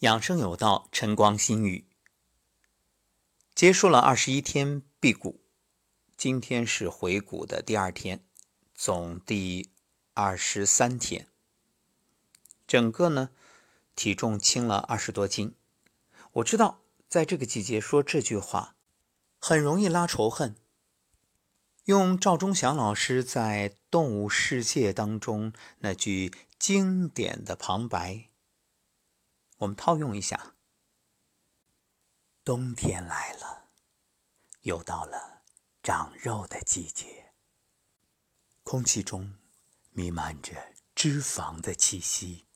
养生有道，晨光心语。结束了二十一天辟谷，今天是回谷的第二天，总第二十三天。整个呢，体重轻了二十多斤。我知道，在这个季节说这句话，很容易拉仇恨。用赵忠祥老师在《动物世界》当中那句经典的旁白。我们套用一下，冬天来了，又到了长肉的季节，空气中弥漫着脂肪的气息。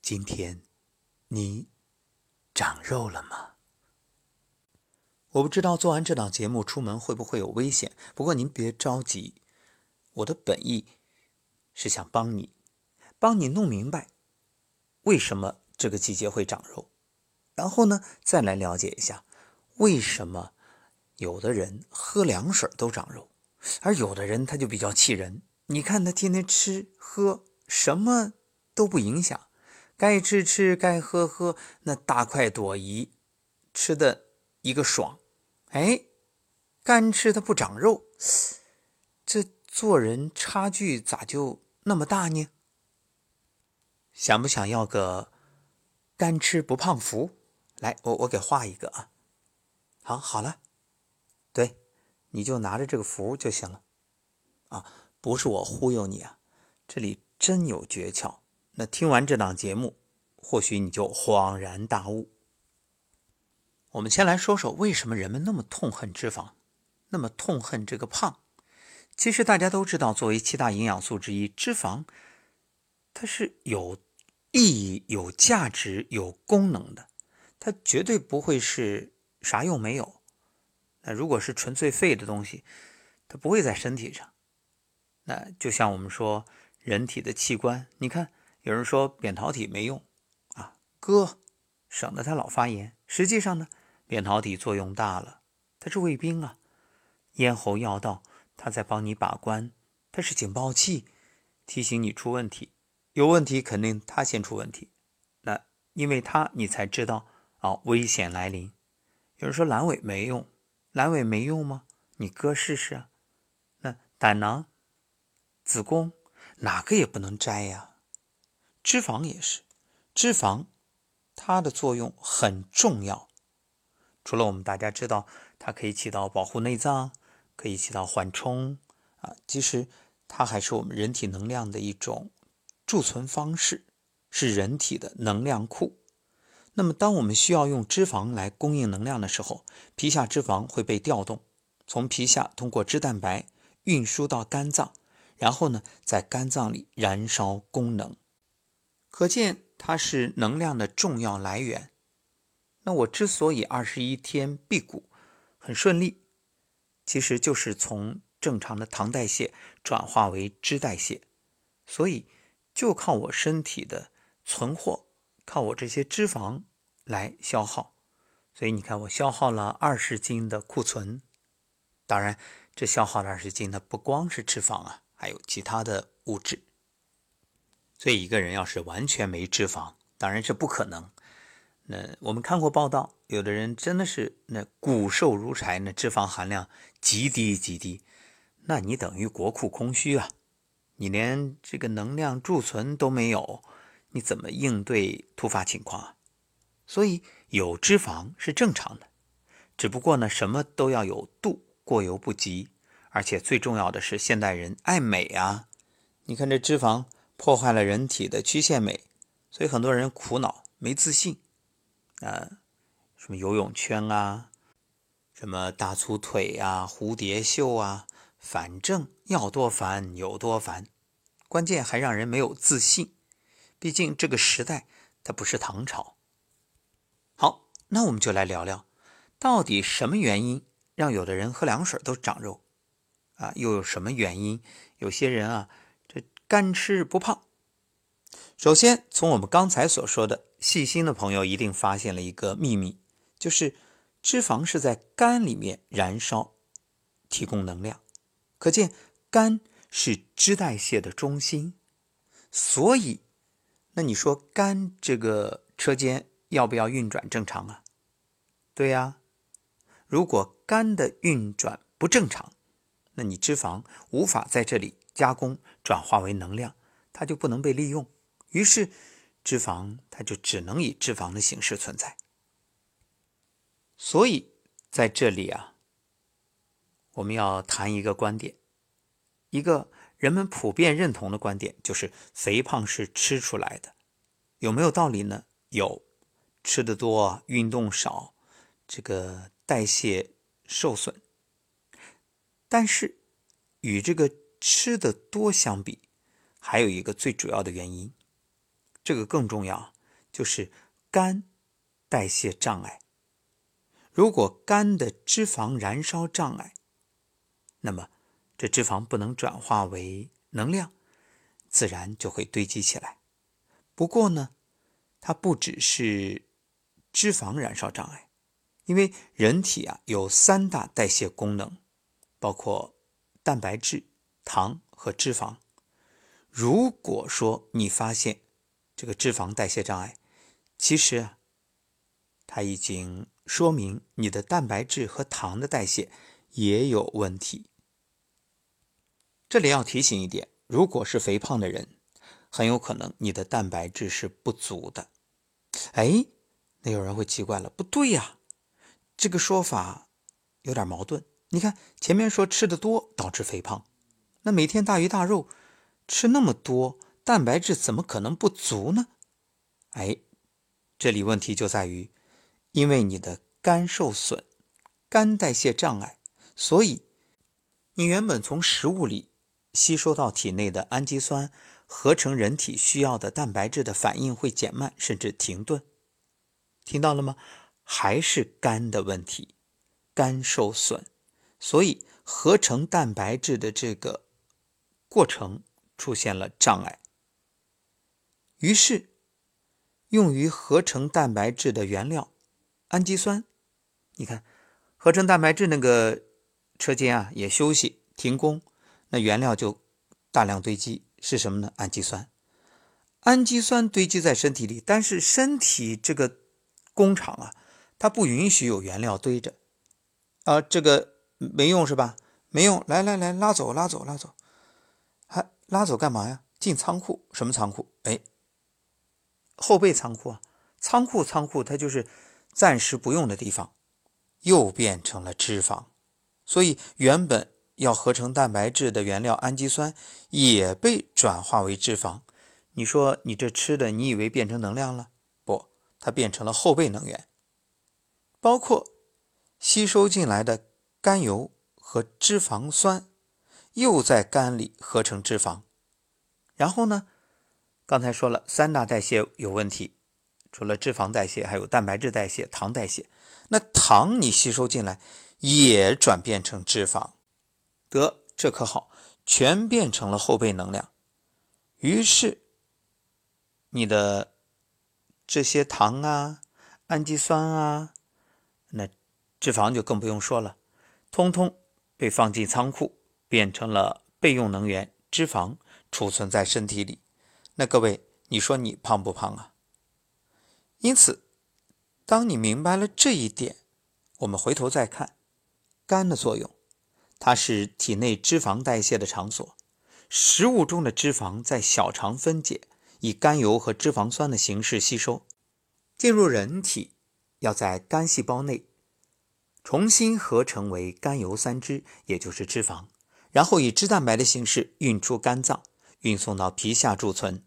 今天你长肉了吗？我不知道做完这档节目出门会不会有危险，不过您别着急，我的本意是想帮你，帮你弄明白。为什么这个季节会长肉？然后呢，再来了解一下为什么有的人喝凉水都长肉，而有的人他就比较气人。你看他天天吃喝什么都不影响，该吃吃，该喝喝，那大快朵颐，吃的一个爽。哎，干吃他不长肉，这做人差距咋就那么大呢？想不想要个干吃不胖福？来，我我给画一个啊。好，好了，对，你就拿着这个符就行了。啊，不是我忽悠你啊，这里真有诀窍。那听完这档节目，或许你就恍然大悟。我们先来说说为什么人们那么痛恨脂肪，那么痛恨这个胖。其实大家都知道，作为七大营养素之一，脂肪。它是有意义、有价值、有功能的，它绝对不会是啥用没有。那如果是纯粹废的东西，它不会在身体上。那就像我们说人体的器官，你看有人说扁桃体没用啊，割省得它老发炎。实际上呢，扁桃体作用大了，它是卫兵啊，咽喉要道它在帮你把关，它是警报器，提醒你出问题。有问题，肯定他先出问题。那因为他，你才知道啊，危险来临。有人说阑尾没用，阑尾没用吗？你割试试啊。那胆囊、子宫哪个也不能摘呀。脂肪也是，脂肪它的作用很重要。除了我们大家知道，它可以起到保护内脏，可以起到缓冲啊，其实它还是我们人体能量的一种。贮存方式是人体的能量库。那么，当我们需要用脂肪来供应能量的时候，皮下脂肪会被调动，从皮下通过脂蛋白运输到肝脏，然后呢，在肝脏里燃烧功能。可见它是能量的重要来源。那我之所以二十一天辟谷很顺利，其实就是从正常的糖代谢转化为脂代谢，所以。就靠我身体的存货，靠我这些脂肪来消耗，所以你看我消耗了二十斤的库存。当然，这消耗的二十斤，它不光是脂肪啊，还有其他的物质。所以一个人要是完全没脂肪，当然是不可能。那我们看过报道，有的人真的是那骨瘦如柴，那脂肪含量极低极低，那你等于国库空虚啊。你连这个能量贮存都没有，你怎么应对突发情况啊？所以有脂肪是正常的，只不过呢，什么都要有度，过犹不及。而且最重要的是，现代人爱美啊，你看这脂肪破坏了人体的曲线美，所以很多人苦恼没自信啊，什么游泳圈啊，什么大粗腿啊，蝴蝶袖啊，反正要多烦有多烦。关键还让人没有自信，毕竟这个时代它不是唐朝。好，那我们就来聊聊，到底什么原因让有的人喝凉水都长肉啊？又有什么原因？有些人啊，这干吃不胖。首先，从我们刚才所说的，细心的朋友一定发现了一个秘密，就是脂肪是在肝里面燃烧，提供能量。可见肝。是脂代谢的中心，所以那你说肝这个车间要不要运转正常啊？对呀，如果肝的运转不正常，那你脂肪无法在这里加工转化为能量，它就不能被利用，于是脂肪它就只能以脂肪的形式存在。所以在这里啊，我们要谈一个观点，一个人们普遍认同的观点，就是肥胖是吃出来的，有没有道理呢？有，吃的多，运动少。这个代谢受损，但是与这个吃的多相比，还有一个最主要的原因，这个更重要，就是肝代谢障碍。如果肝的脂肪燃烧障碍，那么这脂肪不能转化为能量，自然就会堆积起来。不过呢，它不只是脂肪燃烧障碍。因为人体啊有三大代谢功能，包括蛋白质、糖和脂肪。如果说你发现这个脂肪代谢障碍，其实啊，它已经说明你的蛋白质和糖的代谢也有问题。这里要提醒一点：如果是肥胖的人，很有可能你的蛋白质是不足的。哎，那有人会奇怪了，不对呀。这个说法有点矛盾。你看，前面说吃的多导致肥胖，那每天大鱼大肉吃那么多，蛋白质怎么可能不足呢？哎，这里问题就在于，因为你的肝受损，肝代谢障碍，所以你原本从食物里吸收到体内的氨基酸合成人体需要的蛋白质的反应会减慢，甚至停顿。听到了吗？还是肝的问题，肝受损，所以合成蛋白质的这个过程出现了障碍。于是，用于合成蛋白质的原料氨基酸，你看，合成蛋白质那个车间啊也休息停工，那原料就大量堆积，是什么呢？氨基酸。氨基酸堆积在身体里，但是身体这个工厂啊。它不允许有原料堆着，啊，这个没用是吧？没用，来来来，拉走拉走拉走，还拉走干嘛呀？进仓库，什么仓库？哎，后备仓库啊，仓库仓库，它就是暂时不用的地方，又变成了脂肪，所以原本要合成蛋白质的原料氨基酸也被转化为脂肪。你说你这吃的，你以为变成能量了？不，它变成了后备能源。包括吸收进来的甘油和脂肪酸，又在肝里合成脂肪。然后呢，刚才说了三大代谢有问题，除了脂肪代谢，还有蛋白质代谢、糖代谢。那糖你吸收进来也转变成脂肪，得这可好，全变成了后备能量。于是你的这些糖啊、氨基酸啊。那脂肪就更不用说了，通通被放进仓库，变成了备用能源，脂肪储存在身体里。那各位，你说你胖不胖啊？因此，当你明白了这一点，我们回头再看肝的作用，它是体内脂肪代谢的场所，食物中的脂肪在小肠分解，以甘油和脂肪酸的形式吸收，进入人体。要在肝细胞内重新合成为甘油三酯，也就是脂肪，然后以脂蛋白的形式运出肝脏，运送到皮下贮存。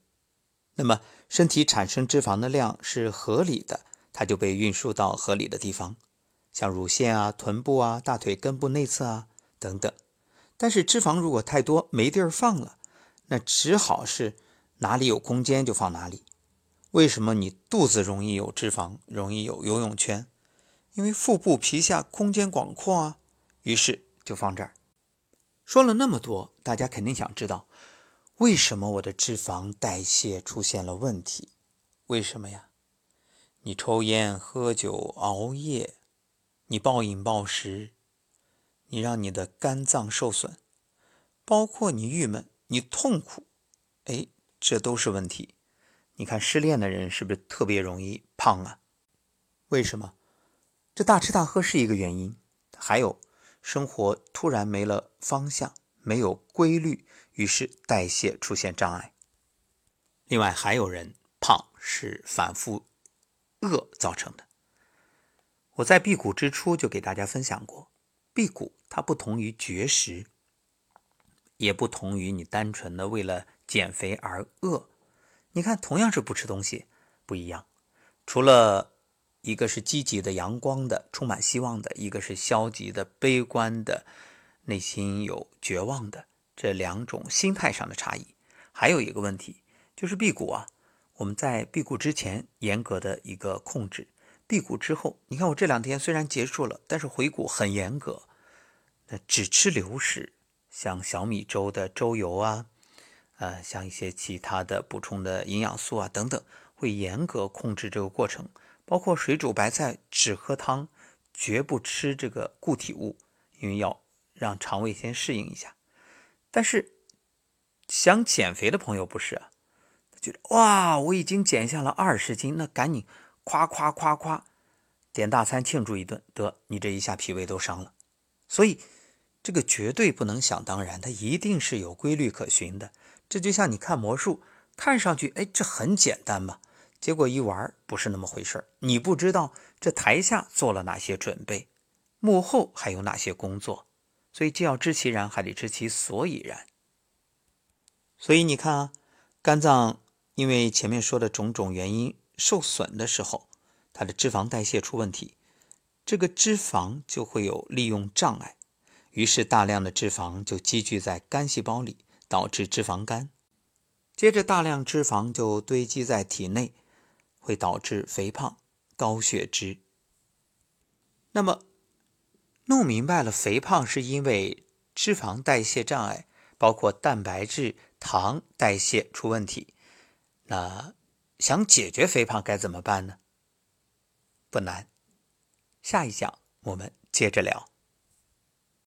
那么，身体产生脂肪的量是合理的，它就被运输到合理的地方，像乳腺啊、臀部啊、大腿根部内侧啊等等。但是，脂肪如果太多没地儿放了，那只好是哪里有空间就放哪里。为什么你肚子容易有脂肪，容易有游泳圈？因为腹部皮下空间广阔啊，于是就放这儿。说了那么多，大家肯定想知道，为什么我的脂肪代谢出现了问题？为什么呀？你抽烟、喝酒、熬夜，你暴饮暴食，你让你的肝脏受损，包括你郁闷、你痛苦，哎，这都是问题。你看失恋的人是不是特别容易胖啊？为什么？这大吃大喝是一个原因，还有生活突然没了方向，没有规律，于是代谢出现障碍。另外还有人胖是反复饿造成的。我在辟谷之初就给大家分享过，辟谷它不同于绝食，也不同于你单纯的为了减肥而饿。你看，同样是不吃东西，不一样。除了一个是积极的、阳光的、充满希望的，一个是消极的、悲观的、内心有绝望的，这两种心态上的差异。还有一个问题就是辟谷啊，我们在辟谷之前严格的一个控制。辟谷之后，你看我这两天虽然结束了，但是回谷很严格，那只吃流食，像小米粥的粥油啊，呃，像一些其他的补充的营养素啊等等，会严格控制这个过程。包括水煮白菜，只喝汤，绝不吃这个固体物，因为要让肠胃先适应一下。但是想减肥的朋友不是啊，觉得哇，我已经减下了二十斤，那赶紧。夸夸夸夸，点大餐庆祝一顿，得你这一下脾胃都伤了。所以这个绝对不能想当然，它一定是有规律可循的。这就像你看魔术，看上去哎这很简单嘛，结果一玩不是那么回事你不知道这台下做了哪些准备，幕后还有哪些工作，所以既要知其然，还得知其所以然。所以你看啊，肝脏因为前面说的种种原因。受损的时候，它的脂肪代谢出问题，这个脂肪就会有利用障碍，于是大量的脂肪就积聚在肝细胞里，导致脂肪肝。接着大量脂肪就堆积在体内，会导致肥胖、高血脂。那么弄明白了，肥胖是因为脂肪代谢障碍，包括蛋白质、糖代谢出问题，那。想解决肥胖该怎么办呢？不难，下一讲我们接着聊。